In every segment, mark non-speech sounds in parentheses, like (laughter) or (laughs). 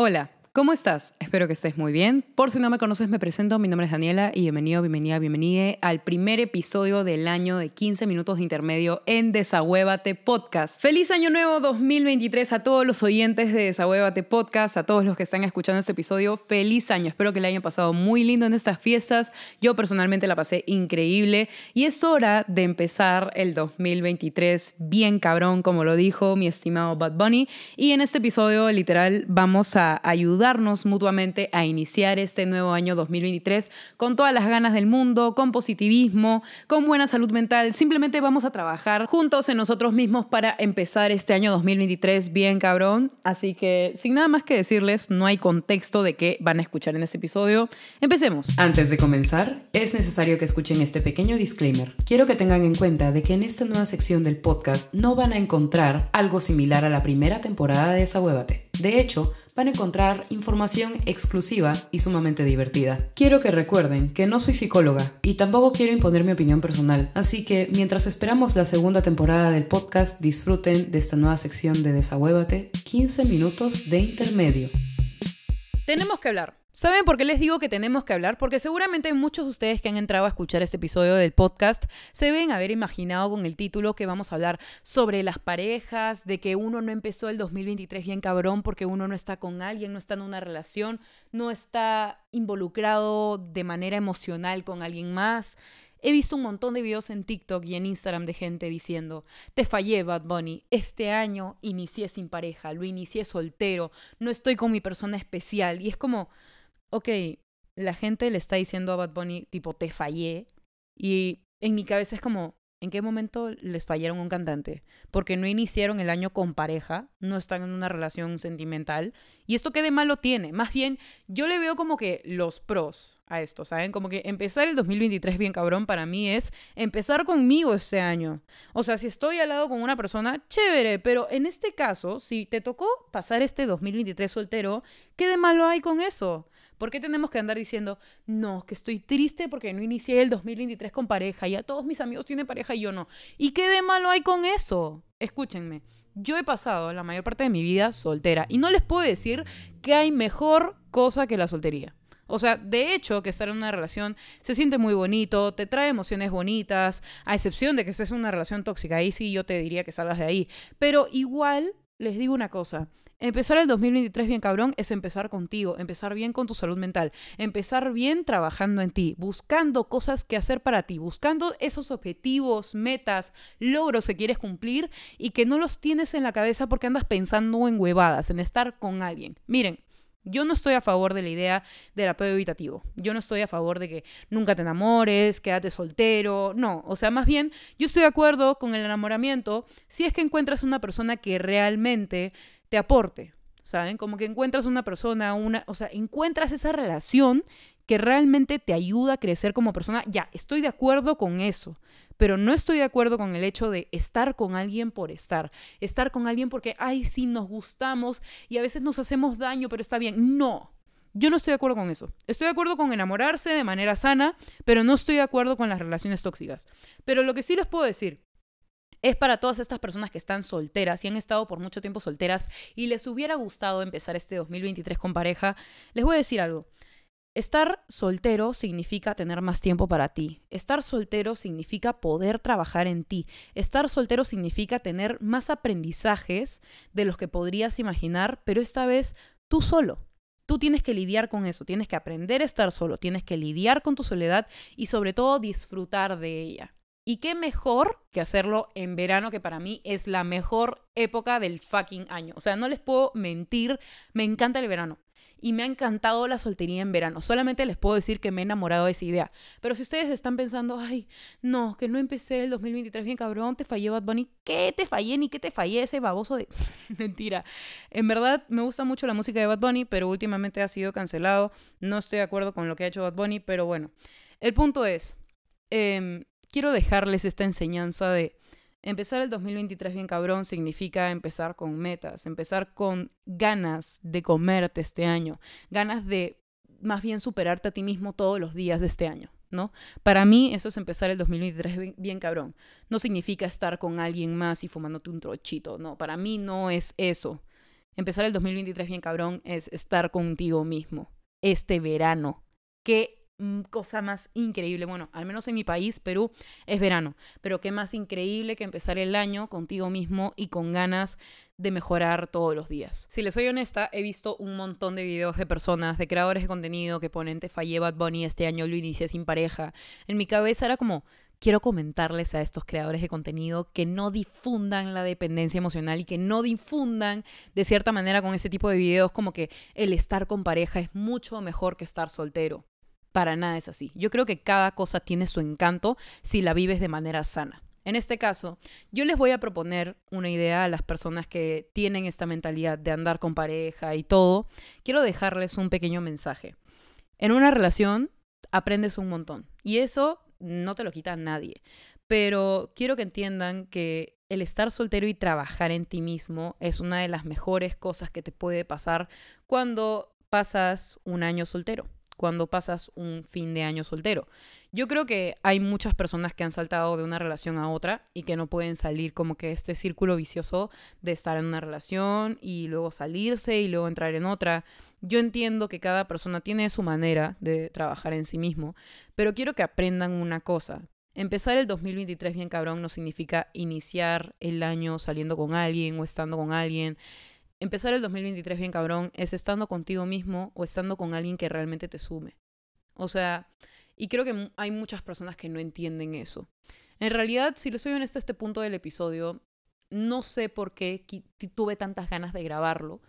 Hola. ¿Cómo estás? Espero que estés muy bien. Por si no me conoces, me presento. Mi nombre es Daniela y bienvenido, bienvenida, bienvenida al primer episodio del año de 15 minutos de intermedio en Desahuévate Podcast. Feliz año nuevo 2023 a todos los oyentes de Desahuévate Podcast, a todos los que están escuchando este episodio. Feliz año. Espero que el año pasado muy lindo en estas fiestas. Yo personalmente la pasé increíble y es hora de empezar el 2023 bien cabrón, como lo dijo mi estimado Bad Bunny. Y en este episodio, literal, vamos a ayudar ayudarnos mutuamente a iniciar este nuevo año 2023 con todas las ganas del mundo, con positivismo, con buena salud mental. Simplemente vamos a trabajar juntos en nosotros mismos para empezar este año 2023 bien cabrón. Así que sin nada más que decirles, no hay contexto de qué van a escuchar en este episodio. Empecemos. Antes de comenzar, es necesario que escuchen este pequeño disclaimer. Quiero que tengan en cuenta de que en esta nueva sección del podcast no van a encontrar algo similar a la primera temporada de Esa Huevate. De hecho, van a encontrar información exclusiva y sumamente divertida. Quiero que recuerden que no soy psicóloga y tampoco quiero imponer mi opinión personal, así que mientras esperamos la segunda temporada del podcast, disfruten de esta nueva sección de Desahuévate, 15 minutos de intermedio. Tenemos que hablar. ¿Saben por qué les digo que tenemos que hablar? Porque seguramente muchos de ustedes que han entrado a escuchar este episodio del podcast se deben haber imaginado con el título que vamos a hablar sobre las parejas, de que uno no empezó el 2023 bien cabrón porque uno no está con alguien, no está en una relación, no está involucrado de manera emocional con alguien más. He visto un montón de videos en TikTok y en Instagram de gente diciendo, te fallé Bad Bunny, este año inicié sin pareja, lo inicié soltero, no estoy con mi persona especial. Y es como, ok, la gente le está diciendo a Bad Bunny, tipo, te fallé. Y en mi cabeza es como, ¿en qué momento les fallaron un cantante? Porque no iniciaron el año con pareja, no están en una relación sentimental. ¿Y esto qué de malo tiene? Más bien, yo le veo como que los pros a esto, ¿saben? Como que empezar el 2023 bien cabrón para mí es empezar conmigo este año. O sea, si estoy al lado con una persona, chévere, pero en este caso, si te tocó pasar este 2023 soltero, ¿qué de malo hay con eso? ¿Por qué tenemos que andar diciendo, no, que estoy triste porque no inicié el 2023 con pareja y a todos mis amigos tienen pareja y yo no? ¿Y qué de malo hay con eso? Escúchenme, yo he pasado la mayor parte de mi vida soltera y no les puedo decir que hay mejor cosa que la soltería. O sea, de hecho, que estar en una relación se siente muy bonito, te trae emociones bonitas, a excepción de que estés en una relación tóxica. Ahí sí yo te diría que salgas de ahí. Pero igual les digo una cosa, Empezar el 2023 bien cabrón es empezar contigo, empezar bien con tu salud mental, empezar bien trabajando en ti, buscando cosas que hacer para ti, buscando esos objetivos, metas, logros que quieres cumplir y que no los tienes en la cabeza porque andas pensando en huevadas, en estar con alguien. Miren, yo no estoy a favor de la idea del apego evitativo. Yo no estoy a favor de que nunca te enamores, quédate soltero. No, o sea, más bien, yo estoy de acuerdo con el enamoramiento si es que encuentras una persona que realmente te aporte, ¿saben? Como que encuentras una persona, una, o sea, encuentras esa relación que realmente te ayuda a crecer como persona. Ya, estoy de acuerdo con eso, pero no estoy de acuerdo con el hecho de estar con alguien por estar, estar con alguien porque, ay, sí, nos gustamos y a veces nos hacemos daño, pero está bien. No. Yo no estoy de acuerdo con eso. Estoy de acuerdo con enamorarse de manera sana, pero no estoy de acuerdo con las relaciones tóxicas. Pero lo que sí les puedo decir es para todas estas personas que están solteras y han estado por mucho tiempo solteras y les hubiera gustado empezar este 2023 con pareja. Les voy a decir algo. Estar soltero significa tener más tiempo para ti. Estar soltero significa poder trabajar en ti. Estar soltero significa tener más aprendizajes de los que podrías imaginar, pero esta vez tú solo. Tú tienes que lidiar con eso, tienes que aprender a estar solo, tienes que lidiar con tu soledad y sobre todo disfrutar de ella. Y qué mejor que hacerlo en verano, que para mí es la mejor época del fucking año. O sea, no les puedo mentir, me encanta el verano. Y me ha encantado la soltería en verano. Solamente les puedo decir que me he enamorado de esa idea. Pero si ustedes están pensando, ay, no, que no empecé el 2023 bien cabrón, te fallé Bad Bunny. ¿Qué te fallé ni qué te fallé ese baboso de... (laughs) Mentira. En verdad me gusta mucho la música de Bad Bunny, pero últimamente ha sido cancelado. No estoy de acuerdo con lo que ha hecho Bad Bunny, pero bueno. El punto es, eh, quiero dejarles esta enseñanza de empezar el 2023 bien cabrón significa empezar con metas, empezar con ganas de comerte este año, ganas de más bien superarte a ti mismo todos los días de este año. ¿No? Para mí eso es empezar el 2023 bien, bien, cabrón. No significa estar con alguien más y fumándote un trochito, no, para mí no es eso. empezar el 2023 bien cabrón es estar contigo mismo este verano. Qué cosa más increíble. Bueno, al menos en mi país, Perú, es verano. Pero qué más increíble que empezar el año contigo mismo y con ganas de mejorar todos los días. Si les soy honesta, he visto un montón de videos de personas, de creadores de contenido que ponen te fallé Bad Bunny este año, lo inicié sin pareja. En mi cabeza era como, quiero comentarles a estos creadores de contenido que no difundan la dependencia emocional y que no difundan de cierta manera con ese tipo de videos como que el estar con pareja es mucho mejor que estar soltero. Para nada es así. Yo creo que cada cosa tiene su encanto si la vives de manera sana. En este caso, yo les voy a proponer una idea a las personas que tienen esta mentalidad de andar con pareja y todo. Quiero dejarles un pequeño mensaje. En una relación aprendes un montón y eso no te lo quita nadie. Pero quiero que entiendan que el estar soltero y trabajar en ti mismo es una de las mejores cosas que te puede pasar cuando pasas un año soltero cuando pasas un fin de año soltero. Yo creo que hay muchas personas que han saltado de una relación a otra y que no pueden salir como que este círculo vicioso de estar en una relación y luego salirse y luego entrar en otra. Yo entiendo que cada persona tiene su manera de trabajar en sí mismo, pero quiero que aprendan una cosa. Empezar el 2023 bien cabrón no significa iniciar el año saliendo con alguien o estando con alguien empezar el 2023 bien cabrón es estando contigo mismo o estando con alguien que realmente te sume. O sea, y creo que hay muchas personas que no entienden eso. En realidad, si les soy honesta a este punto del episodio, no sé por qué tuve tantas ganas de grabarlo,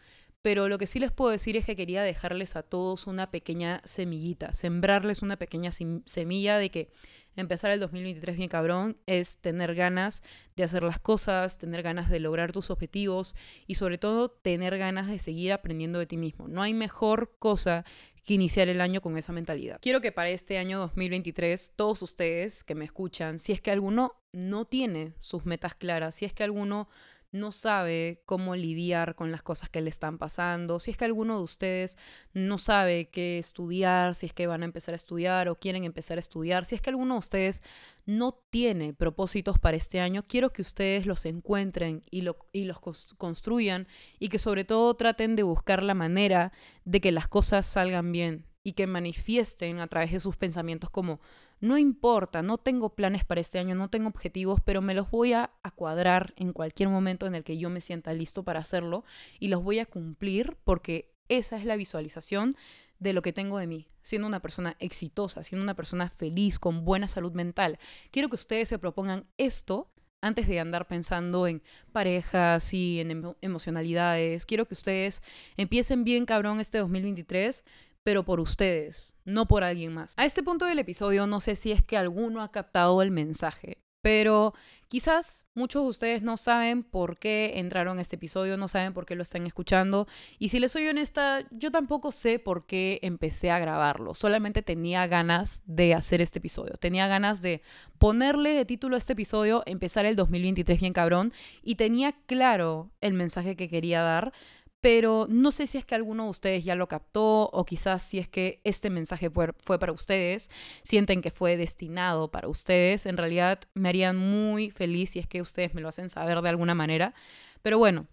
pero lo que sí les puedo decir es que quería dejarles a todos una pequeña semillita, sembrarles una pequeña semilla de que empezar el 2023 bien cabrón es tener ganas de hacer las cosas, tener ganas de lograr tus objetivos y sobre todo tener ganas de seguir aprendiendo de ti mismo. No hay mejor cosa que iniciar el año con esa mentalidad. Quiero que para este año 2023 todos ustedes que me escuchan, si es que alguno no tiene sus metas claras, si es que alguno no sabe cómo lidiar con las cosas que le están pasando, si es que alguno de ustedes no sabe qué estudiar, si es que van a empezar a estudiar o quieren empezar a estudiar, si es que alguno de ustedes no tiene propósitos para este año, quiero que ustedes los encuentren y, y los construyan y que sobre todo traten de buscar la manera de que las cosas salgan bien y que manifiesten a través de sus pensamientos como no importa, no tengo planes para este año, no tengo objetivos, pero me los voy a, cuadrar en cualquier momento en el que yo me sienta listo para hacerlo y los voy a cumplir porque esa es la visualización de lo que tengo de mí, siendo una persona exitosa, siendo una persona feliz, con buena salud mental. Quiero que ustedes se propongan esto antes de andar pensando en parejas y en emocionalidades. Quiero que ustedes empiecen bien cabrón este 2023 pero por ustedes, no por alguien más. A este punto del episodio no sé si es que alguno ha captado el mensaje, pero quizás muchos de ustedes no saben por qué entraron a este episodio, no saben por qué lo están escuchando. Y si les soy honesta, yo tampoco sé por qué empecé a grabarlo. Solamente tenía ganas de hacer este episodio. Tenía ganas de ponerle de título a este episodio, empezar el 2023 bien cabrón. Y tenía claro el mensaje que quería dar pero no sé si es que alguno de ustedes ya lo captó o quizás si es que este mensaje fue, para ustedes, sienten que fue destinado para ustedes. En realidad me harían muy feliz si es que ustedes me lo hacen saber de alguna manera. Pero bueno,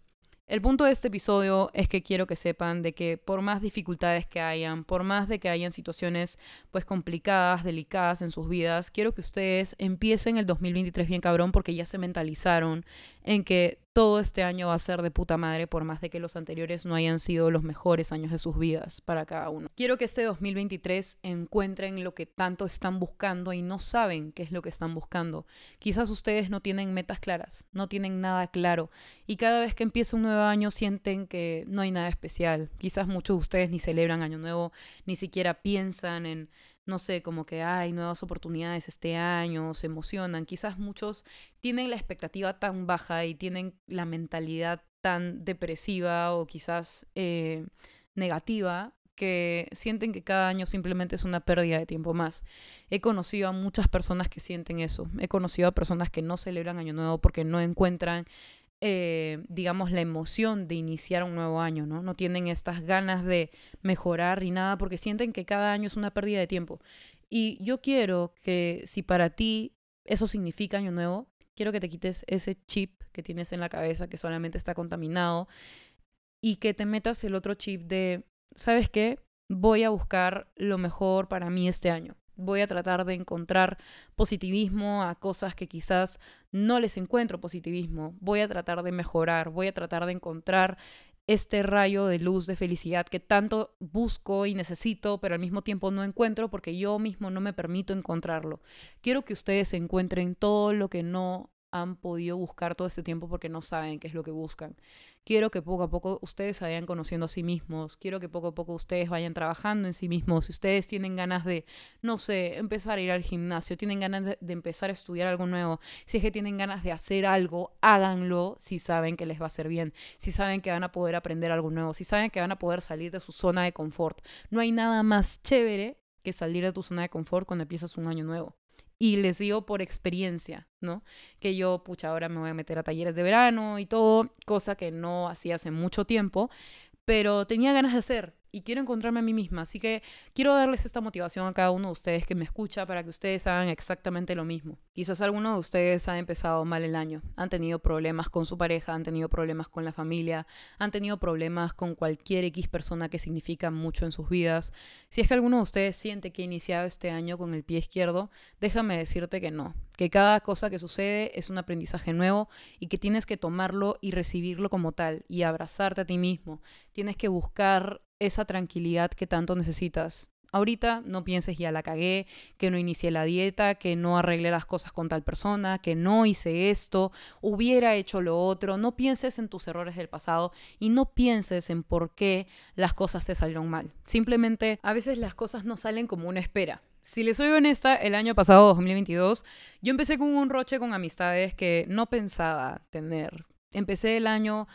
el punto de este episodio es que quiero que sepan de que por más dificultades que hayan, por más de que hayan situaciones pues complicadas, delicadas en sus vidas, quiero que ustedes empiecen el 2023 bien cabrón porque ya se mentalizaron en que todo este año va a ser de puta madre, por más de que los anteriores no hayan sido los mejores años de sus vidas para cada uno. Quiero que este 2023 encuentren lo que tanto están buscando y no saben qué es lo que están buscando. Quizás ustedes no tienen metas claras, no tienen nada claro y cada vez que empieza un nuevo año sienten que no hay nada especial. Quizás muchos de ustedes ni celebran año nuevo, ni siquiera piensan en no sé, como que hay nuevas oportunidades este año, se emocionan. Quizás muchos tienen la expectativa tan baja y tienen la mentalidad tan depresiva o quizás eh, negativa que sienten que cada año simplemente es una pérdida de tiempo más. He conocido a muchas personas que sienten eso. He conocido a personas que no celebran Año Nuevo porque no encuentran eh, digamos, la emoción de iniciar un nuevo año, ¿no? No tienen estas ganas de mejorar ni nada porque sienten que cada año es una pérdida de tiempo. Y yo quiero que si para ti eso significa año nuevo, quiero que te quites ese chip que tienes en la cabeza que solamente está contaminado y que te metas el otro chip de, ¿sabes qué? Voy a buscar lo mejor para mí este año. Voy a tratar de encontrar positivismo a cosas que quizás no les encuentro positivismo. Voy a tratar de mejorar, voy a tratar de encontrar este rayo de luz, de felicidad que tanto busco y necesito, pero al mismo tiempo no encuentro porque yo mismo no me permito encontrarlo. Quiero que ustedes encuentren todo lo que no han podido buscar todo este tiempo porque no saben qué es lo que buscan. Quiero que poco a poco ustedes vayan conociendo a sí mismos, quiero que poco a poco ustedes vayan trabajando en sí mismos. Si ustedes tienen ganas de, no sé, empezar a ir al gimnasio, tienen ganas de, de empezar a estudiar algo nuevo, si es que tienen ganas de hacer algo, háganlo si saben que les va a hacer bien, si saben que van a poder aprender algo nuevo, si saben que van a poder salir de su zona de confort. No hay nada más chévere que salir de tu zona de confort cuando empiezas un año nuevo. Y les digo por experiencia, ¿no? Que yo, pucha, ahora me voy a meter a talleres de verano y todo, cosa que no hacía hace mucho tiempo, pero tenía ganas de hacer y quiero encontrarme a mí misma. Así que quiero darles esta motivación a cada uno de ustedes que me escucha para que ustedes hagan exactamente lo mismo. Quizás alguno de ustedes ha empezado mal el año, han tenido problemas con su pareja, han tenido problemas con la familia, han tenido problemas con cualquier X persona que significa mucho en sus vidas. Si es que alguno de ustedes siente que ha iniciado este año con el pie izquierdo, déjame decirte que no, que cada cosa que sucede es un aprendizaje nuevo y que tienes que tomarlo y recibirlo como tal y abrazarte a ti mismo. Tienes que buscar esa tranquilidad que tanto necesitas. Ahorita no pienses ya la cagué, que no inicié la dieta, que no arreglé las cosas con tal persona, que no hice esto, hubiera hecho lo otro. No pienses en tus errores del pasado y no pienses en por qué las cosas te salieron mal. Simplemente a veces las cosas no salen como una espera. Si les soy honesta, el año pasado, 2022, yo empecé con un roche con amistades que no pensaba tener. Empecé el año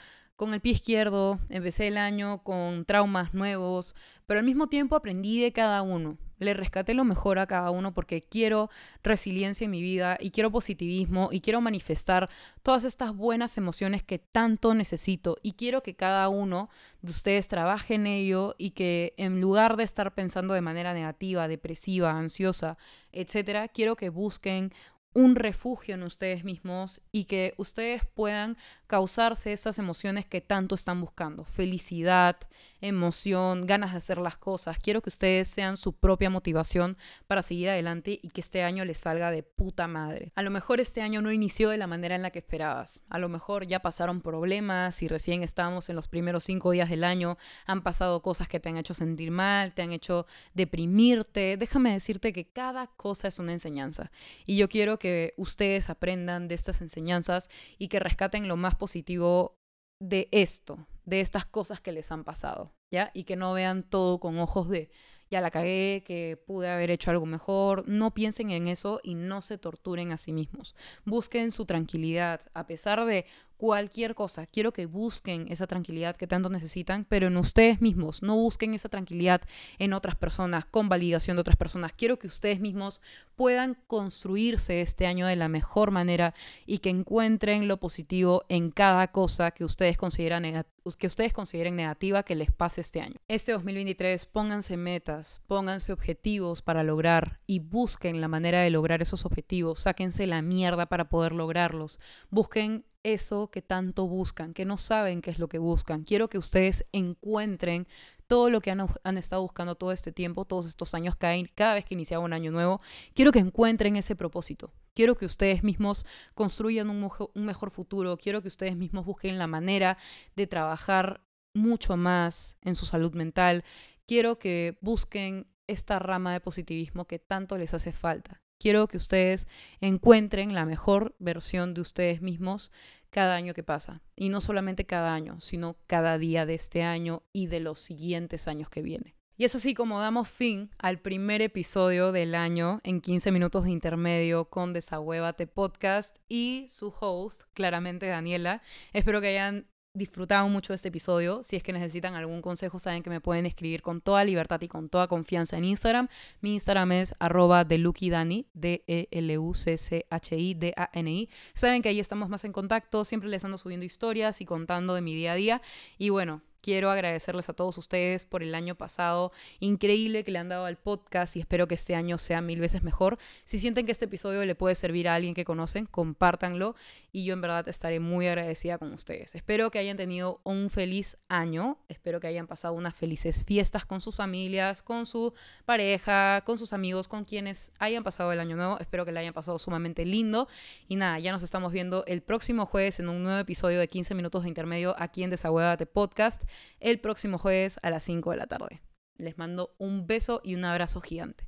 con el pie izquierdo, empecé el año con traumas nuevos, pero al mismo tiempo aprendí de cada uno. Le rescaté lo mejor a cada uno porque quiero resiliencia en mi vida y quiero positivismo y quiero manifestar todas estas buenas emociones que tanto necesito y quiero que cada uno de ustedes trabaje en ello y que en lugar de estar pensando de manera negativa, depresiva, ansiosa, etcétera, quiero que busquen un refugio en ustedes mismos y que ustedes puedan causarse esas emociones que tanto están buscando. Felicidad, emoción, ganas de hacer las cosas. Quiero que ustedes sean su propia motivación para seguir adelante y que este año les salga de puta madre. A lo mejor este año no inició de la manera en la que esperabas. A lo mejor ya pasaron problemas y recién estamos en los primeros cinco días del año. Han pasado cosas que te han hecho sentir mal, te han hecho deprimirte. Déjame decirte que cada cosa es una enseñanza. Y yo quiero ustedes aprendan de estas enseñanzas y que rescaten lo más positivo de esto, de estas cosas que les han pasado, ¿ya? Y que no vean todo con ojos de, ya la cagué, que pude haber hecho algo mejor. No piensen en eso y no se torturen a sí mismos. Busquen su tranquilidad, a pesar de cualquier cosa. Quiero que busquen esa tranquilidad que tanto necesitan, pero en ustedes mismos. No busquen esa tranquilidad en otras personas, con validación de otras personas. Quiero que ustedes mismos puedan construirse este año de la mejor manera y que encuentren lo positivo en cada cosa que ustedes consideran que ustedes consideren negativa que les pase este año. Este 2023 pónganse metas, pónganse objetivos para lograr y busquen la manera de lograr esos objetivos. Sáquense la mierda para poder lograrlos. Busquen eso que tanto buscan, que no saben qué es lo que buscan. Quiero que ustedes encuentren todo lo que han, estado buscando todo este tiempo, todos estos años, cada, cada vez que iniciaba un año nuevo. Quiero que encuentren ese propósito. Quiero que ustedes mismos construyan un mejor futuro. Quiero que ustedes mismos busquen la manera de trabajar mucho más en su salud mental. Quiero que busquen esta rama de positivismo que tanto les hace falta. Quiero que ustedes encuentren la mejor versión de ustedes mismos cada año que pasa. Y no solamente cada año, sino cada día de este año y de los siguientes años que vienen. Y es así como damos fin al primer episodio del año en 15 minutos de intermedio con Desahuévate Podcast y su host, claramente Daniela. Espero que hayan disfrutado mucho este episodio. Si es que necesitan algún consejo, saben que me pueden escribir con toda libertad y con toda confianza en Instagram. Mi Instagram es arroba delucidani, D-E-L-U-C-C-H-I-D-A-N-I. Saben que ahí estamos más en contacto, siempre les ando subiendo historias y contando de mi día a día. Y bueno, Quiero agradecerles a todos ustedes por el año pasado, increíble que le han dado al podcast y espero que este año sea mil veces mejor. Si sienten que este episodio le puede servir a alguien que conocen, compártanlo y yo en verdad estaré muy agradecida con ustedes. Espero que hayan tenido un feliz año, espero que hayan pasado unas felices fiestas con sus familias, con su pareja, con sus amigos, con quienes hayan pasado el año nuevo. Espero que le hayan pasado sumamente lindo y nada, ya nos estamos viendo el próximo jueves en un nuevo episodio de 15 minutos de intermedio aquí en Desahuévate Podcast el próximo jueves a las 5 de la tarde. Les mando un beso y un abrazo gigante.